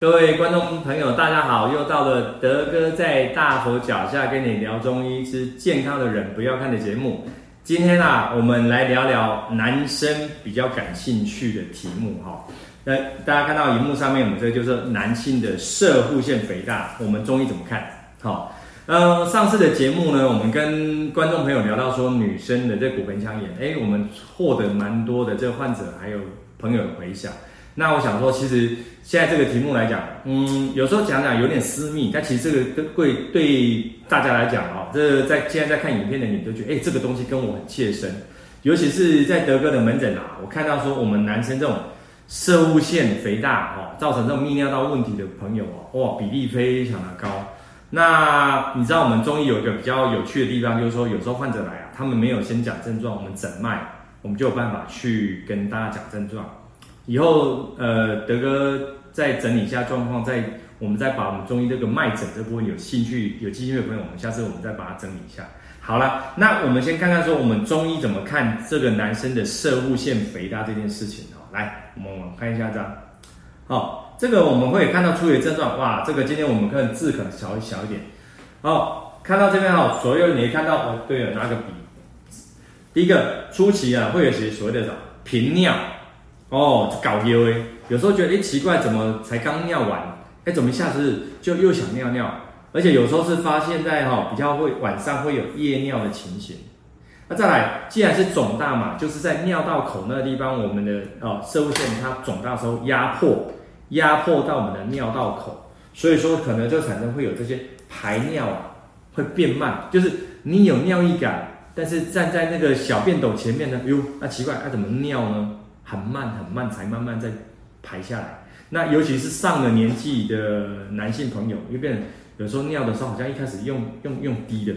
各位观众朋友，大家好！又到了德哥在大佛脚下跟你聊中医之健康的人不要看的节目。今天啊，我们来聊聊男生比较感兴趣的题目哈。那大家看到荧幕上面，我们这个就是男性的射护腺肥大，我们中医怎么看？好，呃，上次的节目呢，我们跟观众朋友聊到说，女生的这骨盆腔炎，哎，我们获得蛮多的这个患者还有朋友的回响。那我想说，其实现在这个题目来讲，嗯，有时候讲讲有点私密，但其实这个对对大家来讲哦，这在现在在看影片的你都觉得，哎，这个东西跟我很切身，尤其是在德哥的门诊啊，我看到说我们男生这种摄物腺肥大哦，造成这种泌尿道问题的朋友哦，哇，比例非常的高。那你知道我们中医有一个比较有趣的地方，就是说有时候患者来啊，他们没有先讲症状，我们诊脉，我们就有办法去跟大家讲症状。以后，呃，德哥再整理一下状况，再我们再把我们中医这个脉诊这部分有兴趣、有兴趣的朋友，我们下次我们再把它整理一下。好了，那我们先看看说我们中医怎么看这个男生的摄护腺肥大这件事情哦。来，我们看一下这样。好，这个我们会看到初期症状，哇，这个今天我们可能字可能小小一点。好，看到这边哈，所有你也看到哦，对了，拿个笔。第一个初期啊，会有些所谓的什么频尿。哦，搞丢诶，有时候觉得诶奇怪，怎么才刚尿完，诶怎么一下子就又想尿尿？而且有时候是发现在哈比较会晚上会有夜尿的情形。那再来，既然是肿大嘛，就是在尿道口那个地方，我们的哦摄护腺它肿大时候压迫压迫到我们的尿道口，所以说可能就产生会有这些排尿啊会变慢，就是你有尿意感，但是站在那个小便斗前面呢，哟，那奇怪，那怎么尿呢？很慢很慢才慢慢再排下来，那尤其是上了年纪的男性朋友，因为变成有时候尿的时候好像一开始用用用低的，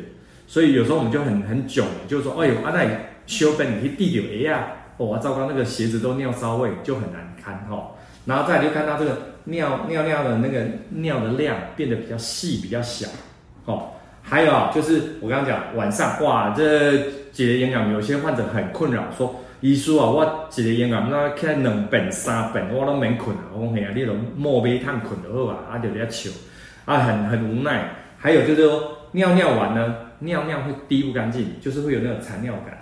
所以有时候我们就很很囧，就是说，哎呦，阿奶修本 你去滴点哎呀，哦，糟糕，那个鞋子都尿骚味，就很难堪哈、哦。然后再来就看到这个尿尿尿的那个尿的量变得比较细比较小，哦，还有啊，就是我刚刚讲晚上哇，这解结营养，有些患者很困扰说。医师啊，我一个月啊，那开两本三本，我都免困啊。我讲嘿啊，你拢莫买炭困就好啊，啊就在笑，啊很很无奈。还有就是说，尿尿完呢，尿尿会滴不干净，就是会有那种残尿感。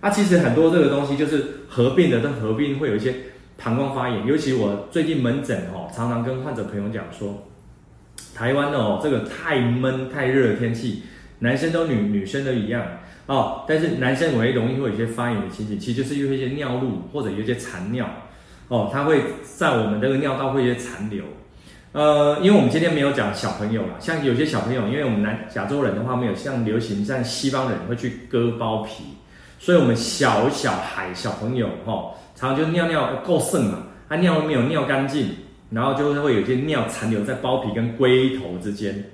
啊，其实很多这个东西就是合并的，都合并会有一些膀胱发炎。尤其我最近门诊哦，常常跟患者朋友讲说，台湾哦，这个太闷太热的天气，男生都女女生都一样。哦，但是男生唯一容易会有一些发炎的情形，其实就是因为一些尿路或者有一些残尿，哦，它会在我们这个尿道会有一些残留。呃，因为我们今天没有讲小朋友了，像有些小朋友，因为我们南亚洲人的话没有像流行像西方人会去割包皮，所以我们小小孩小朋友哦，常常就尿尿够剩嘛，他尿没有尿干净，然后就会有一些尿残留在包皮跟龟头之间，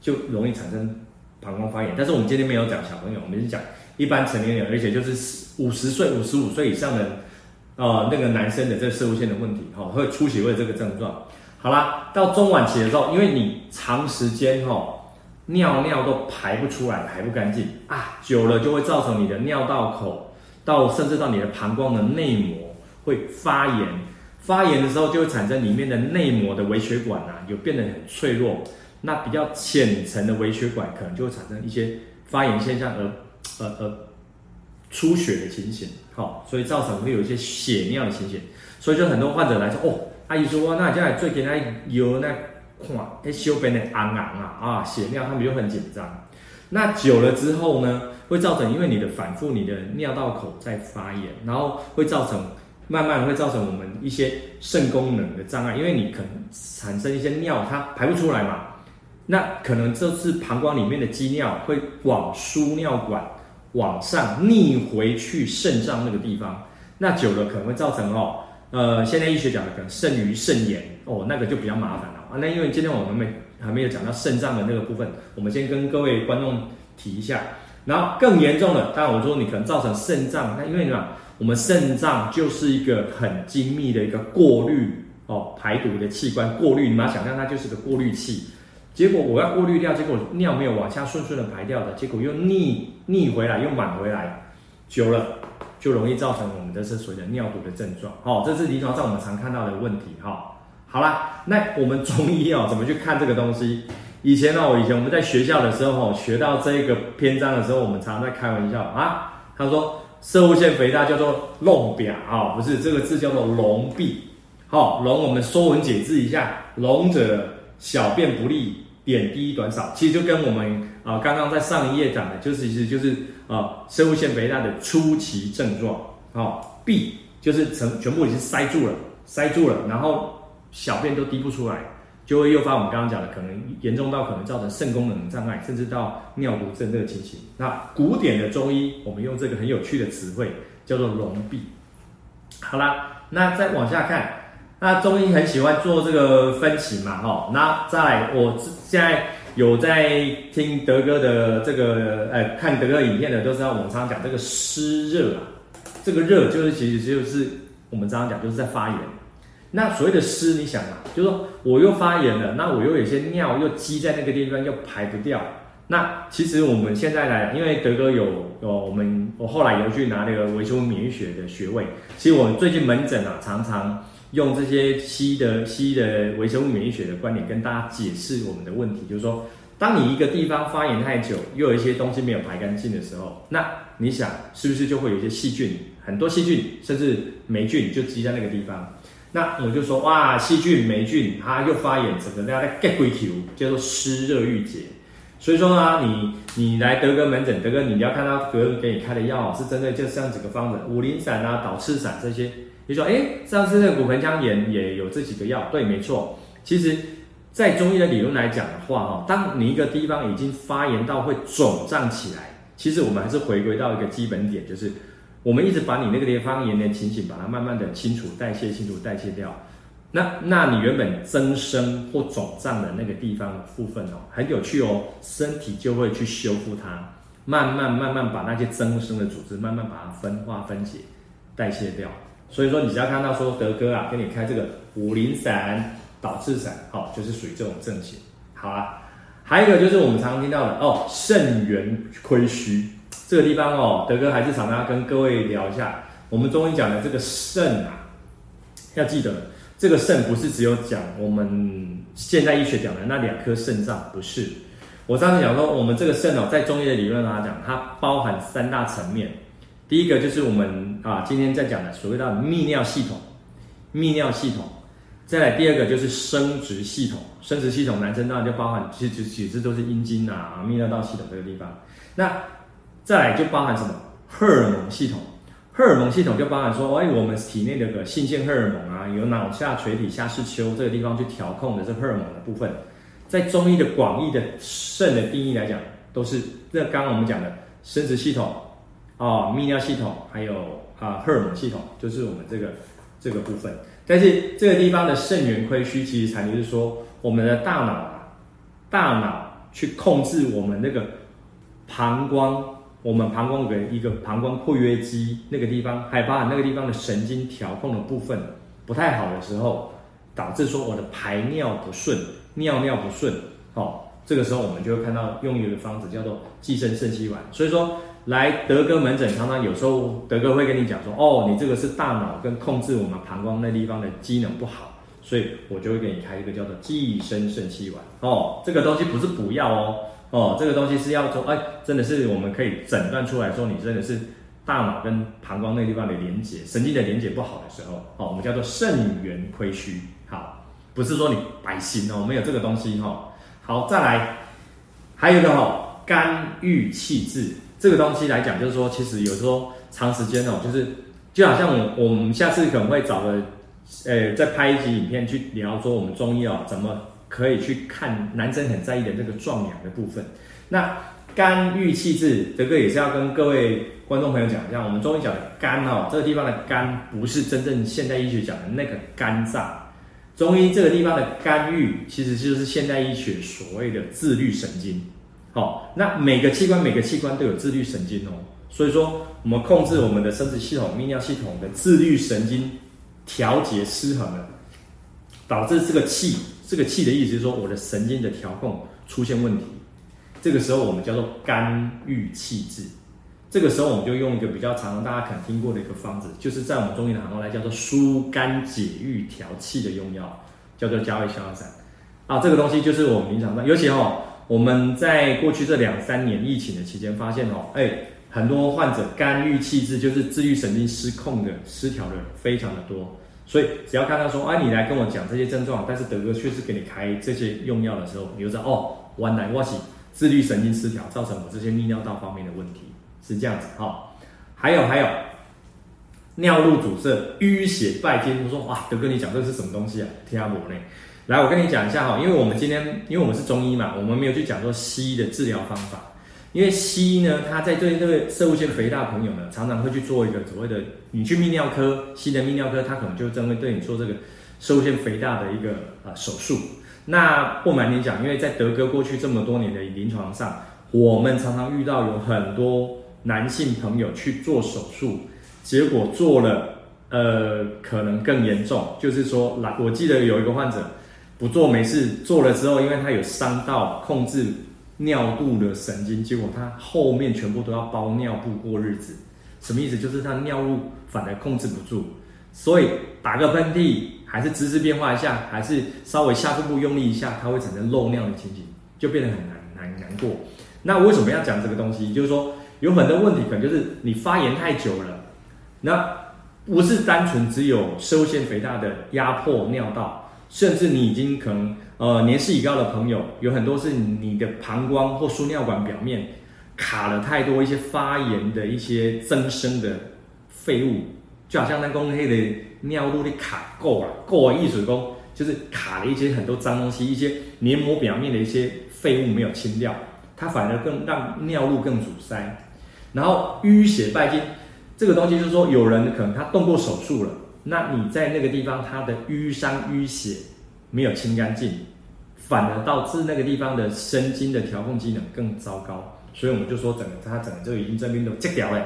就容易产生。膀胱发炎，但是我们今天没有讲小朋友，我们是讲一般成年人，而且就是五十岁、五十五岁以上的，呃，那个男生的这个摄护腺的问题，哈、哦，会出血会有这个症状。好啦，到中晚期的时候，因为你长时间哈、哦、尿尿都排不出来，排不干净啊，久了就会造成你的尿道口到甚至到你的膀胱的内膜会发炎，发炎的时候就会产生里面的内膜的微血管啊，有变得很脆弱。那比较浅层的微血管可能就会产生一些发炎现象而，而呃呃出血的情形，好，所以造成会有一些血尿的情形，所以就很多患者来说，哦，阿姨说，那现在最近那有那看，哎，小便的昂昂啊啊血尿，他们就很紧张。那久了之后呢，会造成因为你的反复，你的尿道口在发炎，然后会造成慢慢会造成我们一些肾功能的障碍，因为你可能产生一些尿，它排不出来嘛。那可能就是膀胱里面的积尿会往输尿管往上逆回去肾脏那个地方，那久了可能会造成哦，呃，现在医学讲的可能肾盂肾炎哦，那个就比较麻烦了啊。那因为今天我们没还没有讲到肾脏的那个部分，我们先跟各位观众提一下。然后更严重的，当然我说你可能造成肾脏，那因为什么？我们肾脏就是一个很精密的一个过滤哦排毒的器官，过滤你把它想象它就是个过滤器。结果我要过滤掉，结果尿没有往下顺顺的排掉的，结果又逆逆回来，又满回来，久了就容易造成我们的是所谓的尿毒的症状。好、哦，这是临床上我们常看到的问题。哈、哦，好啦，那我们中医哦，怎么去看这个东西？以前呢哦，以前我们在学校的时候哦，学到这个篇章的时候，我们常常在开玩笑啊。他说，摄护腺肥大叫做瘘表啊，不是这个字叫做瘘闭。好，瘘我们说文解字一下，瘘者小便不利，点滴短少。其实就跟我们啊刚刚在上一页讲的，就是其实就是啊生物腺肥大的初期症状。啊，闭就是成全部已经塞住了，塞住了，然后小便都滴不出来。就会诱发我们刚刚讲的，可能严重到可能造成肾功能障碍，甚至到尿毒症这个情形。那古典的中医，我们用这个很有趣的词汇，叫做瘘闭。好啦，那再往下看，那中医很喜欢做这个分期嘛，哈。那再来，我现在有在听德哥的这个，呃，看德哥影片的都知道，我们常常讲这个湿热啊，这个热就是其实就是我们常常讲就是在发炎。那所谓的湿，你想嘛，就是说我又发炎了，那我又有些尿又积在那个地方，又排不掉。那其实我们现在来，因为德哥有有我们，我后来有去拿那个维修免疫学的学位。其实我最近门诊啊，常常用这些西医的西医的微生物免疫学的观点跟大家解释我们的问题，就是说，当你一个地方发炎太久，又有一些东西没有排干净的时候，那你想是不是就会有一些细菌，很多细菌甚至霉菌就积在那个地方？那我就说哇，细菌、霉菌，它又发炎，整个大家在 get 鬼球，叫做湿热郁结。所以说呢，你你来德哥门诊，德哥你要看到德哥给你开的药是针对就像几个方子，五苓散啊、导赤散这些。你说，哎，上次那个骨盆腔炎也有这几个药，对，没错。其实，在中医的理论来讲的话，哈，当你一个地方已经发炎到会肿胀起来，其实我们还是回归到一个基本点，就是。我们一直把你那个地方炎的情形，把它慢慢的清除、代谢、清除、代谢掉。那，那你原本增生或肿胀的那个地方的部分哦，很有趣哦，身体就会去修复它，慢慢慢慢把那些增生的组织慢慢把它分化、分解、代谢掉。所以说，你只要看到说德哥啊，给你开这个五苓散、导赤散，好，就是属于这种症型。好啊，还有一个就是我们常常听到的哦，肾元亏虚。这个地方哦，德哥还是常常跟各位聊一下。我们中医讲的这个肾啊，要记得，这个肾不是只有讲我们现代医学讲的那两颗肾脏，不是。我上次讲说，我们这个肾哦，在中医的理论上讲，它包含三大层面。第一个就是我们啊，今天在讲的所谓的泌尿系统，泌尿系统。再来第二个就是生殖系统，生殖系统男生当然就包含，其实其实都是阴茎啊、泌尿道系统这个地方。那再来就包含什么？荷尔蒙系统，荷尔蒙系统就包含说，哎，我们体内的个性腺荷尔蒙啊，由脑下垂体下视丘这个地方去调控的这荷尔蒙的部分，在中医的广义的肾的定义来讲，都是那刚刚我们讲的生殖系统啊、泌尿系统，还有啊荷尔蒙系统，就是我们这个这个部分。但是这个地方的肾元亏虚，其实才就是说，我们的大脑啊，大脑去控制我们那个膀胱。我们膀胱的一个膀胱括约肌那个地方，还包含那个地方的神经调控的部分不太好的时候，导致说我的排尿不顺，尿尿不顺，哦，这个时候我们就会看到用一个方子叫做寄生肾气丸。所以说来德哥门诊，常常有时候德哥会跟你讲说，哦，你这个是大脑跟控制我们膀胱那地方的机能不好，所以我就会给你开一个叫做寄生肾气丸。哦，这个东西不是补药哦。哦，这个东西是要说，哎，真的是我们可以诊断出来说，你真的是大脑跟膀胱那地方的连接，神经的连接不好的时候，哦，我们叫做肾元亏虚，好，不是说你白心哦，没有这个东西哈、哦。好，再来，还有一个哈、哦，肝郁气滞，这个东西来讲，就是说，其实有时候长时间哦，就是就好像我我们下次可能会找个，呃，再拍一集影片去聊说我们中医哦怎么。可以去看男生很在意的那个壮阳的部分。那肝郁气滞，德哥也是要跟各位观众朋友讲一下，我们中医讲的肝哦，这个地方的肝不是真正现代医学讲的那个肝脏。中医这个地方的肝郁，其实就是现代医学所谓的自律神经。好，那每个器官每个器官都有自律神经哦。所以说，我们控制我们的生殖系统、泌尿系统的自律神经调节失衡了，导致这个气。这个气的意思是说，我的神经的调控出现问题，这个时候我们叫做肝郁气滞。这个时候我们就用一个比较常常大家可能听过的一个方子，就是在我们中医的行话来叫做疏肝解郁调气的用药，叫做加味逍遥散啊。这个东西就是我们临床上，尤其哦，我们在过去这两三年疫情的期间，发现哦，哎，很多患者肝郁气滞，就是自律神经失控的、失调的非常的多。所以只要看到说，哎，你来跟我讲这些症状，但是德哥确实给你开这些用药的时候，你就知道哦，原来我是自律神经失调，造成我这些泌尿道方面的问题，是这样子哈、哦。还有还有，尿路阻塞、淤血败精，我说哇，德哥你讲这是什么东西啊？听不懂呢。来，我跟你讲一下哈，因为我们今天因为我们是中医嘛，我们没有去讲说西医的治疗方法。因为西医呢，他在对这个摄护腺肥大的朋友呢，常常会去做一个所谓的，你去泌尿科，西的泌尿科，他可能就针对对你做这个摄护腺肥大的一个呃手术。那不瞒你讲，因为在德哥过去这么多年的临床上，我们常常遇到有很多男性朋友去做手术，结果做了呃可能更严重，就是说来，我记得有一个患者不做没事，做了之后，因为他有伤到控制。尿路的神经，结果他后面全部都要包尿布过日子，什么意思？就是他尿路反而控制不住，所以打个喷嚏，还是姿势变化一下，还是稍微下腹部用力一下，它会产生漏尿的情形，就变得很难难难过。那为什么要讲这个东西？就是说有很多问题，可能就是你发炎太久了，那不是单纯只有摄护腺肥大的压迫尿道，甚至你已经可能。呃，年事已高的朋友有很多是你的膀胱或输尿管表面卡了太多一些发炎的一些增生的废物，就好像那公黑的尿路的卡够了，够了易水功，就是卡了一些很多脏东西，一些黏膜表面的一些废物没有清掉，它反而更让尿路更阻塞。然后淤血败精，这个东西就是说，有人可能他动过手术了，那你在那个地方他的淤伤淤血没有清干净。反而导致那个地方的神经的调控机能更糟糕，所以我们就说整个他整个就已经这边都切掉了。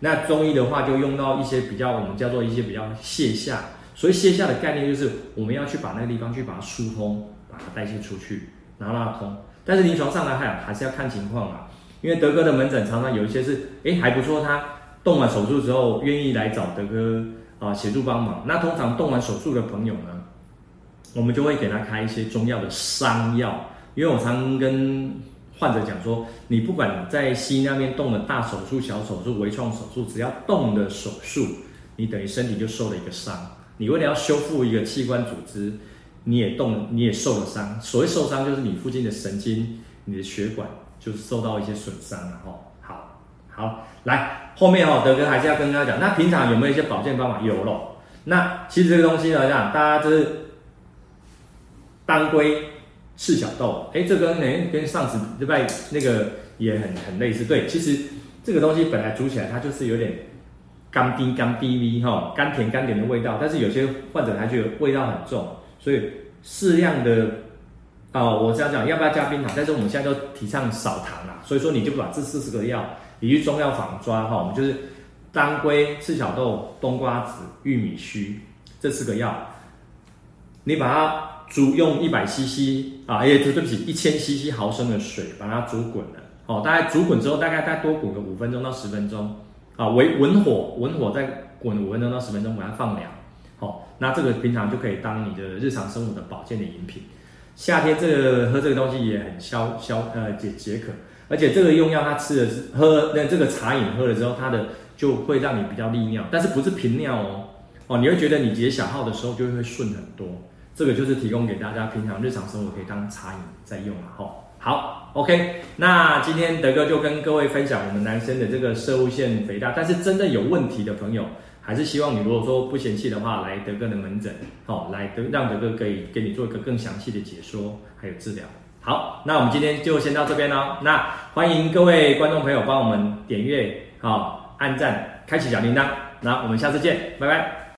那中医的话就用到一些比较我们叫做一些比较泻下，所以泻下的概念就是我们要去把那个地方去把它疏通，把它代谢出去，然后让它通。但是临床上来还还是要看情况啊，因为德哥的门诊常常有一些是哎还不错，他动完手术之后愿意来找德哥啊协助帮忙。那通常动完手术的朋友呢，我们就会给他开一些中药的伤药，因为我常跟患者讲说，你不管在西医那边动了大手术、小手术、微创手术，只要动的手术，你等于身体就受了一个伤。你为了要修复一个器官组织，你也动了，你也受了伤。所谓受伤，就是你附近的神经、你的血管就是受到一些损伤了哈。好，好，来后面哦，德哥还是要跟大家讲，那平常有没有一些保健方法？有咯。那其实这个东西呢，这样大家就是。当归、赤小豆，哎，这个跟跟上次对不对？那个也很很类似。对，其实这个东西本来煮起来它就是有点甘甜甘甜味哈，甘甜甘甜的味道。但是有些患者他觉得味道很重，所以适量的啊、哦，我这样讲，要不要加冰糖？但是我们现在都提倡少糖啦，所以说你就把这四十个药，你去中药房抓哈，我们就是当归、赤小豆、冬瓜子、玉米须这四个药，你把它。煮用一百 CC 啊，哎，对不起，一千 CC 毫升的水把它煮滚了，哦，大概煮滚之后，大概再多滚个五分钟到十分钟，啊，为文火，文火再滚五分钟到十分钟，把它放凉，好、哦，那这个平常就可以当你的日常生活的保健的饮品。夏天这个喝这个东西也很消消呃解解渴，而且这个用药它吃的是喝那这个茶饮喝了之后，它的就会让你比较利尿，但是不是频尿哦，哦，你会觉得你解小号的时候就会顺很多。这个就是提供给大家平常日常生活可以当茶饮在用了哈。好，OK，那今天德哥就跟各位分享我们男生的这个摄护腺肥大，但是真的有问题的朋友，还是希望你如果说不嫌弃的话，来德哥的门诊，好，来德让德哥可以给你做一个更详细的解说还有治疗。好，那我们今天就先到这边喽。那欢迎各位观众朋友帮我们点阅、好按赞、开启小铃铛。那我们下次见，拜拜。